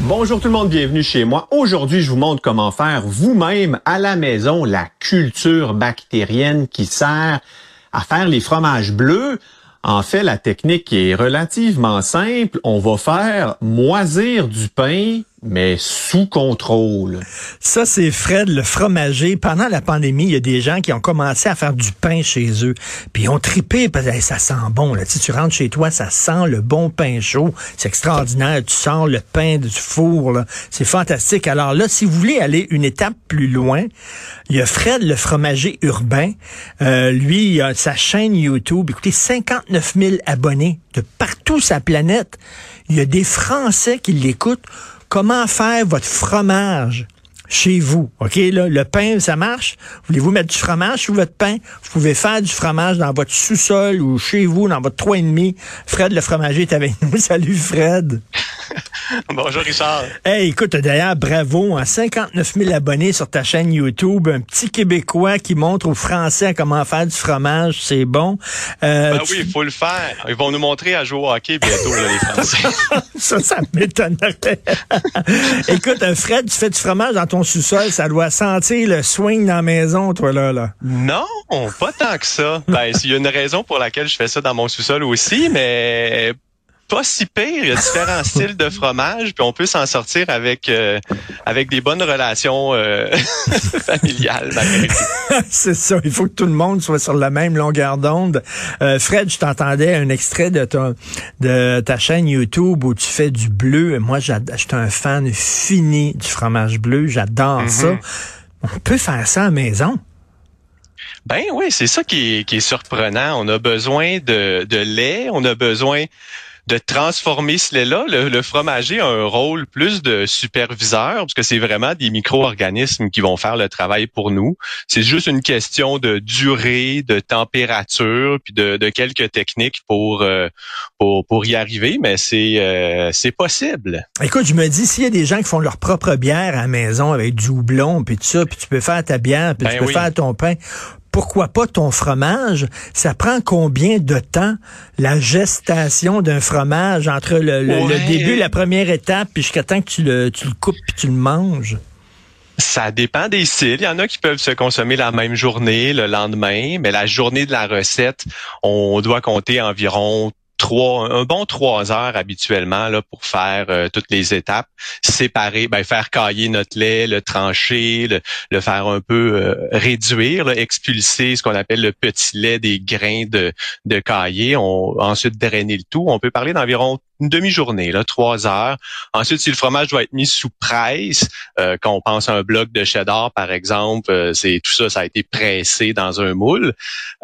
Bonjour tout le monde, bienvenue chez moi. Aujourd'hui, je vous montre comment faire vous-même à la maison la culture bactérienne qui sert à faire les fromages bleus. En fait, la technique est relativement simple. On va faire moisir du pain mais sous contrôle. Ça, c'est Fred, le fromager. Pendant la pandémie, il y a des gens qui ont commencé à faire du pain chez eux. Puis ils ont tripé, parce que ça sent bon. Là. Tu, rentres chez toi, ça sent le bon pain chaud. C'est extraordinaire. Tu sens le pain du four. C'est fantastique. Alors là, si vous voulez aller une étape plus loin, il y a Fred, le fromager urbain. Euh, lui, il a sa chaîne YouTube. Écoutez, 59 000 abonnés de partout sa planète. Il y a des Français qui l'écoutent comment faire votre fromage chez vous? OK, là, le pain, ça marche? Voulez-vous mettre du fromage sur votre pain? Vous pouvez faire du fromage dans votre sous-sol ou chez vous, dans votre 3,5. Fred, le fromager, est avec nous. Salut, Fred. Bonjour Richard. Hey, écoute, d'ailleurs, bravo, à hein, 59 000 abonnés sur ta chaîne YouTube, un petit Québécois qui montre aux Français comment faire du fromage, c'est bon. Euh, ben oui, il faut le faire. Ils vont nous montrer à jouer au hockey bientôt, les Français. ça, ça m'étonnerait. écoute, euh, Fred, tu fais du fromage dans ton sous-sol, ça doit sentir le swing dans la maison, toi, là, là. Non, pas tant que ça. Ben, il y a une raison pour laquelle je fais ça dans mon sous-sol aussi, mais pas si pire. Il y a différents styles de fromage, puis on peut s'en sortir avec euh, avec des bonnes relations euh, familiales. C'est ça. Il faut que tout le monde soit sur la même longueur d'onde. Euh, Fred, je t'entendais un extrait de ton de ta chaîne YouTube où tu fais du bleu. Moi, je suis un fan fini du fromage bleu. J'adore ça. Mm-hmm. On peut faire ça à la maison. Ben oui, c'est ça qui est, qui est surprenant. On a besoin de, de lait, on a besoin de transformer ce lait-là. Le, fromager a un rôle plus de superviseur, parce que c'est vraiment des micro-organismes qui vont faire le travail pour nous. C'est juste une question de durée, de température, puis de, quelques techniques pour, euh, pour, pour y arriver, mais c'est euh, c'est possible. Écoute, je me dis, s'il y a des gens qui font leur propre bière à la maison avec du houblon, puis tout ça, puis tu peux faire ta bière, puis tu ben peux faire ton pain, pourquoi pas ton fromage? Ça prend combien de temps la gestation d'un fromage entre le, début, la première étape, puis jusqu'à temps que tu le, tu le coupes puis tu le manges? Ça dépend des styles. Il y en a qui peuvent se consommer la même journée, le lendemain, mais la journée de la recette, on doit compter environ un bon trois heures habituellement là pour faire euh, toutes les étapes, séparer, ben, faire cailler notre lait, le trancher, le, faire un peu euh, réduire, expulser ce qu'on appelle le petit lait des grains de, de on, ensuite drainer le tout. On peut parler d'environ une demi-journée, là, trois heures. Ensuite, si le fromage doit être mis sous presse, euh, quand on pense à un bloc de cheddar, par exemple, euh, c'est tout ça, ça a été pressé dans un moule.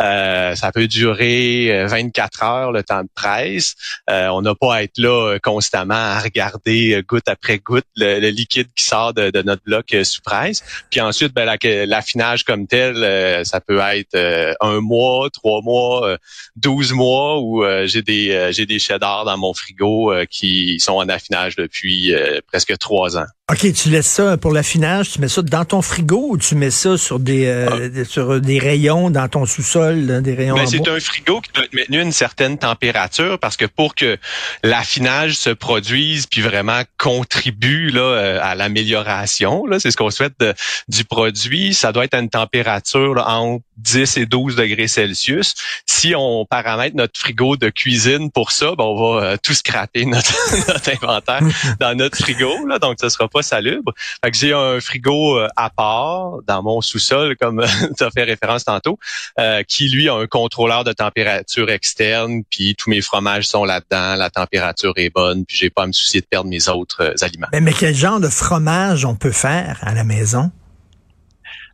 Euh, ça peut durer 24 heures le temps de presse. on n'a pas à être là constamment à regarder goutte après goutte le, liquide qui sort de, notre bloc sous presse. Puis ensuite, ben, l'affinage comme tel, ça peut être un mois, trois mois, douze mois où j'ai des j'ai des cheddar dans mon frigo euh, qui sont en affinage depuis euh, presque trois ans. OK, tu laisses ça pour l'affinage, tu mets ça dans ton frigo ou tu mets ça sur des euh, ah. sur des rayons dans ton sous-sol, des rayons ben, C'est un frigo qui doit être maintenu à une certaine température parce que pour que l'affinage se produise puis vraiment contribue là à l'amélioration, c'est ce qu'on souhaite du produit, ça doit être à une température là, entre 10 et 12 degrés Celsius. Si on paramètre notre frigo de cuisine pour ça, ben on va tout scraper notre, notre inventaire dans notre frigo là, donc ce sera pas salubre. Fait que j'ai un frigo euh, à part dans mon sous-sol, comme tu as fait référence tantôt, euh, qui lui a un contrôleur de température externe, puis tous mes fromages sont là-dedans, la température est bonne, puis j'ai pas à me soucier de perdre mes autres euh, aliments. Mais, mais quel genre de fromage on peut faire à la maison?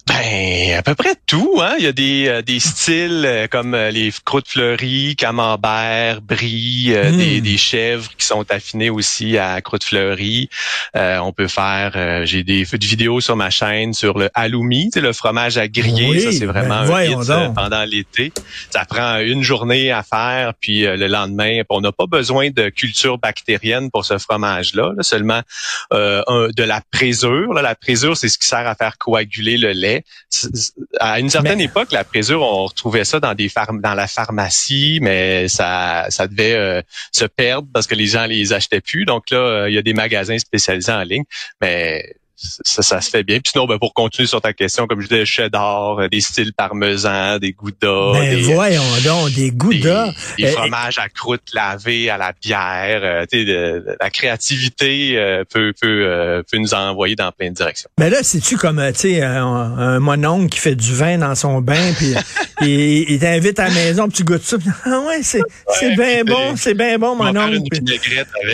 Ben, à peu près tout. Hein? Il y a des, euh, des styles euh, comme euh, les croûtes fleuries, camembert, brie, mm. des, des, chèvres qui sont affinées aussi à croûtes fleuries. on peut faire, j'ai des, vidéos sur ma chaîne sur le halloumi, le fromage à griller. ça, c'est vraiment ben, un hit pendant l'été. Ça prend une journée à faire, puis le lendemain, on n'a pas besoin de culture bactérienne pour ce fromage-là, seulement de la présure. La présure, c'est ce qui sert à faire coaguler le lait à une certaine époque, la présure, on retrouvait ça dans des dans la pharmacie, mais ça, ça devait euh, se perdre parce que les gens les achetaient plus. Donc là, euh, il y a des magasins spécialisés en ligne, mais ça, ça se fait bien. Puis sinon, ben, pour continuer sur ta question, comme je disais, cheddar, euh, des styles parmesan, des goudas. Ben des, voyons donc, des goudas. Des, des fromages à croûte lavée à la bière. Euh, de, la créativité euh, peut, peut, peut nous envoyer dans plein de directions. Mais là, c'est-tu comme tu sais un, un mononcle qui fait du vin dans son bain, puis il, il t'invite à la maison, puis tu goûtes ça. ah ouais, c'est c'est bien bon, c'est bien bon, mon oncle.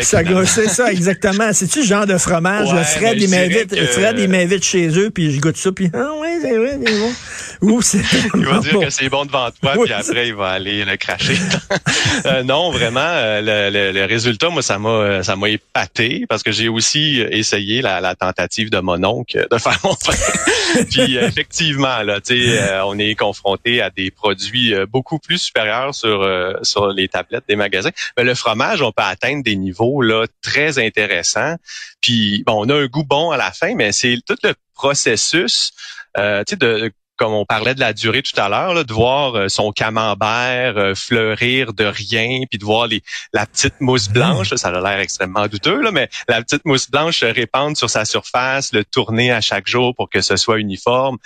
Ça c'est ça, exactement. C'est-tu genre de fromage, le Fred, il m'invite? Fred, il m'invite chez eux, puis je goûte ça, puis ah ouais, c'est vrai, c'est bon. Il va dire que c'est bon devant toi, puis après il va aller le cracher. euh, non, vraiment, euh, le, le, résultat, moi, ça m'a ça m'a épaté parce que j'ai aussi essayé la, la, tentative de mon oncle de faire mon pain. puis effectivement, là, tu sais, euh, on est confronté à des produits euh, beaucoup plus supérieurs sur sur les tablettes des magasins. Mais le fromage, on peut atteindre des niveaux là très intéressants. Puis bon, on a un goût bon à la fin mais c'est tout le processus, euh, tu sais, de comme on parlait de la durée tout à l'heure, de voir euh, son camembert euh, fleurir de rien, puis de voir les, la petite mousse blanche, ça a l'air extrêmement douteux, là, mais la petite mousse blanche se répandre sur sa surface, le tourner à chaque jour pour que ce soit uniforme.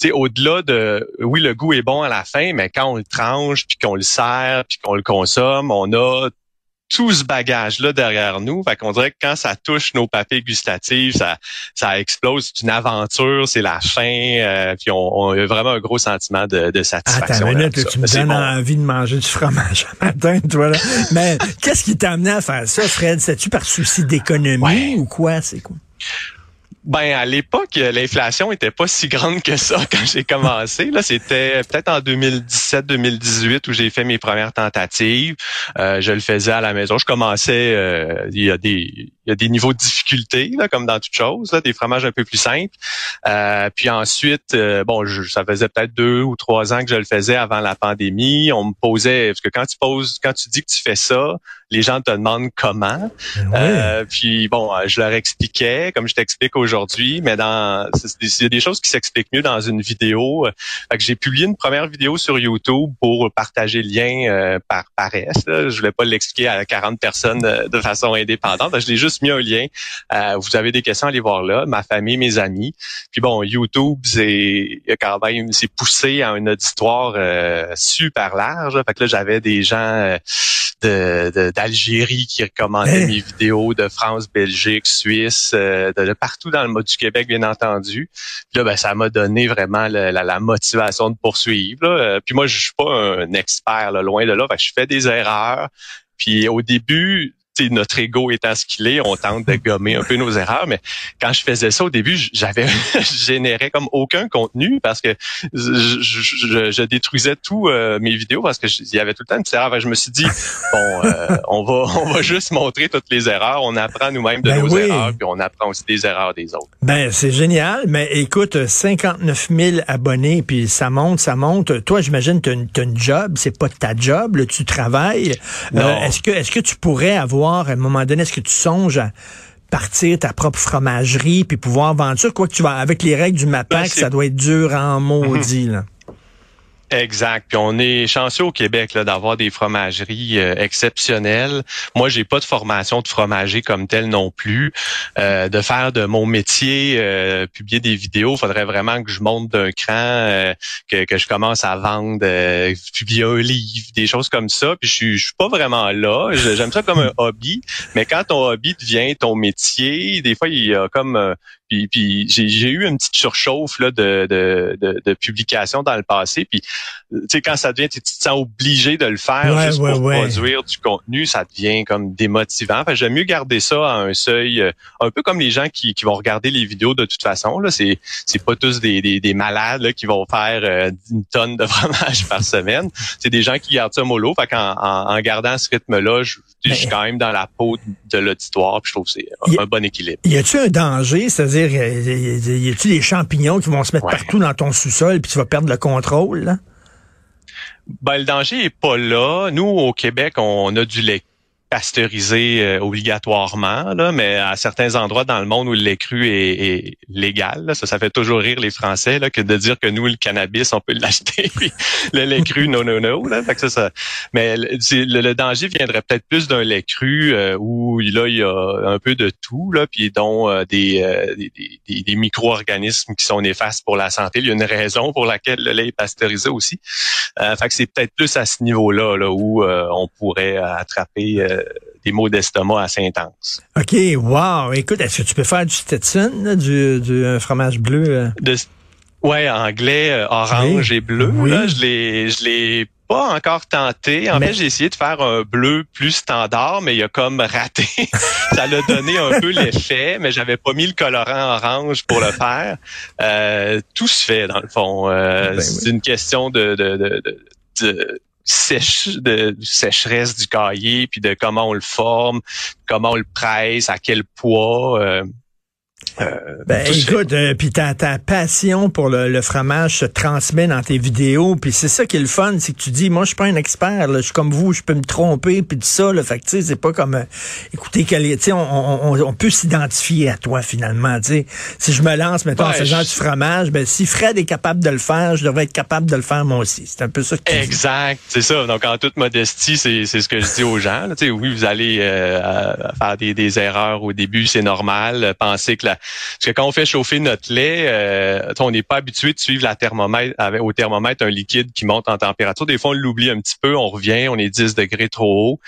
Tu sais, au-delà de, oui, le goût est bon à la fin, mais quand on le tranche, puis qu'on le sert, puis qu'on le consomme, on a tout ce bagage-là derrière nous. Fait qu'on dirait que quand ça touche nos papilles gustatives, ça, ça explose. C'est une aventure, c'est la fin. Euh, puis on, a vraiment un gros sentiment de, de satisfaction. Attends, minute, tu me donnes envie de manger du fromage un matin, toi. Là. Mais qu'est-ce qui t'a amené à faire ça, Fred? C'est-tu par souci d'économie ou quoi? C'est quoi? Ben à l'époque, l'inflation était pas si grande que ça quand j'ai commencé. Là, c'était peut-être en 2017-2018 où j'ai fait mes premières tentatives. Euh, je le faisais à la maison. Je commençais. Euh, il y a des il y a des niveaux de difficulté, là, comme dans toute chose, là, des fromages un peu plus simples. Euh, puis ensuite, bon, je, ça faisait peut-être deux ou trois ans que je le faisais avant la pandémie. On me posait parce que quand tu poses, quand tu dis que tu fais ça, les gens te demandent comment. Ben puis bon, je leur expliquais, comme je t'explique aujourd'hui mais dans c'est des, choses qui s'expliquent mieux dans une vidéo. Fait que j'ai publié une première vidéo sur YouTube pour partager le lien euh, par paresse. Je voulais pas l'expliquer à 40 personnes euh, de façon indépendante. Je l'ai juste mis un lien. Euh, vous avez des questions, allez voir là. Ma famille, mes amis. Puis bon, YouTube, c'est quand même c'est poussé à un auditoire super large. Fait que là, j'avais des gens d'Algérie qui recommandaient mes vidéos, de France, Belgique, Suisse, de, de partout dans le mode du Québec, bien entendu. Puis là, ben, ça m'a donné vraiment la, motivation de poursuivre. Euh, puis moi, je suis pas un expert, loin de là. je fais des erreurs. Puis au début, notre ego étant ce qu'il est, on tente de gommer un peu nos erreurs. Mais quand je faisais ça au début, j'avais, je générais comme aucun contenu parce que je, détruisais tous euh, mes vidéos parce que il y avait tout le temps une petite erreur. je me suis dit bon, euh, on va, on va juste montrer toutes les erreurs. On apprend nous-mêmes de ben nos erreurs, puis on apprend aussi des erreurs des autres. Ben c'est génial. Mais écoute, 59 000 abonnés, puis ça monte, ça monte. Toi, j'imagine, tu as, une job. C'est pas ta job. Là, tu travailles. Euh, est-ce que, est-ce que tu pourrais avoir à un moment donné, est-ce que tu songes à partir ta propre fromagerie puis pouvoir vendre ça? Quoi que tu vas, avec les règles du MAPAC, ben, ça doit être dur en maudit, là. Exact. Puis on est chanceux au Québec d'avoir des fromageries euh, exceptionnelles. Moi, j'ai pas de formation de fromager comme tel non plus. Euh, de faire de mon métier, euh, publier des vidéos, faudrait vraiment que je monte d'un cran, que, que, je commence à vendre, publier un livre, des choses comme ça. Puis je suis, je suis pas vraiment là. J'aime ça comme un hobby. Mais quand ton hobby devient ton métier, des fois il y a comme puis, puis j'ai eu une petite surchauffe là, de, de, de, de publications dans le passé. Puis tu sais, quand ça devient, tu te sens obligé de le faire juste pour produire du contenu, ça devient comme démotivant. Enfin, j'aime mieux garder ça à un seuil, euh, un peu comme les gens qui, qui vont regarder les vidéos de toute façon. Là, c'est c'est pas tous des, des, des malades là, qui vont faire euh, une tonne de fromage par semaine. C'est des gens qui gardent ça mollo. Fait qu'en en, en gardant ce rythme-là, je, je, suis quand même dans la peau de l'auditoire. Puis je trouve que c'est un bon équilibre. Y a-tu un danger, c'est-à-dire y a-tu des champignons qui vont se mettre partout dans ton sous-sol puis tu vas perdre le contrôle? Là? Ben, le danger est pas là. Nous, au Québec, on a du lait pasteurisé euh, obligatoirement, là, mais à certains endroits dans le monde où le lait cru est, légal, ça, ça fait toujours rire les Français là, que de dire que nous, le cannabis, on peut l'acheter, le lait cru, non, non, non. Là, fait que ça, mais le, danger viendrait peut-être plus d'un lait cru euh, où là, il y a un peu de tout, là, puis dont euh, des, des, des, micro-organismes qui sont néfastes pour la santé. Il y a une raison pour laquelle le lait est pasteurisé aussi. fait que c'est peut-être plus à ce niveau-là là, où on pourrait attraper des maux d'estomac assez intenses. OK, wow. Écoute, est-ce que tu peux faire du Stetson, du, du fromage bleu? Euh? De, ouais, anglais, euh, orange et bleu. Là, je l'ai, je l'ai pas encore tenté. En fait, j'ai essayé de faire un bleu plus standard, mais il a comme raté. ça l'a donné un peu l'effet, mais j'avais pas mis le colorant orange pour le faire. Euh, tout se fait dans le fond. Ben c'est une question de, de, de, de sèche, de sécheresse du cahier, puis de comment on le forme, comment on le presse, à quel poids. Euh, euh, ben écoute, euh, puis ta, ta passion pour le, fromage se transmet dans tes vidéos, puis c'est ça qui est le fun, c'est que tu dis, moi je suis pas un expert, je suis comme vous, je peux me tromper, puis tout ça, le fait que tu sais, c'est pas comme, euh, écoutez, tu on, on, on, peut s'identifier à toi finalement, tu sais. Si je me lance, mettons, en faisant du fromage, ben si Fred est capable de le faire, je devrais être capable de le faire moi aussi. C'est un peu ça que tu Exact, c'est ça. Donc en toute modestie, c'est ce que je dis aux gens. Tu sais, oui, vous allez faire des, des erreurs au début, c'est normal. Pensez que la parce que quand on fait chauffer notre lait, euh, on n'est pas habitué de suivre la thermomètre au thermomètre un liquide qui monte en température. Des fois, on l'oublie un petit peu, on revient, on est 10 degrés trop haut.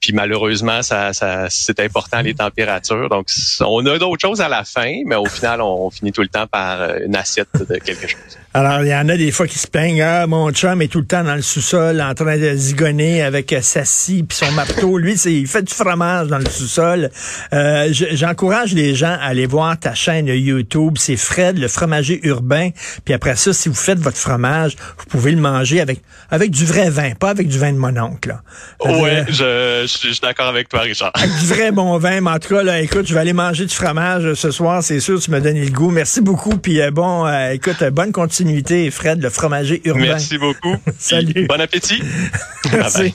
Puis malheureusement, ça, ça c'est important les températures. Donc, on a d'autres choses à la fin, mais au final, on, finit tout le temps par euh, une assiette de quelque chose. Alors, il y en a des fois qui se plaignent, ah, mon chum est tout le temps dans le sous-sol en train de zigonner avec euh, sa scie puis son marteau. Lui, c'est, il fait du fromage dans le sous-sol. Euh, j'encourage les gens à aller voir ta chaîne YouTube. C'est Fred, le fromager urbain. Puis après ça, si vous faites votre fromage, vous pouvez le manger avec avec du vrai vin, pas avec du vin de mon oncle. Oui, je je suis d'accord avec toi, Richard. Vrai bon vin, mais en tout cas, là, écoute, je vais aller manger du fromage ce soir, c'est sûr, tu me donnes le goût. Merci beaucoup, puis euh, bon, euh, écoute, bonne continuité, Fred, le fromager urbain. Merci beaucoup. Salut. Bon appétit. Merci.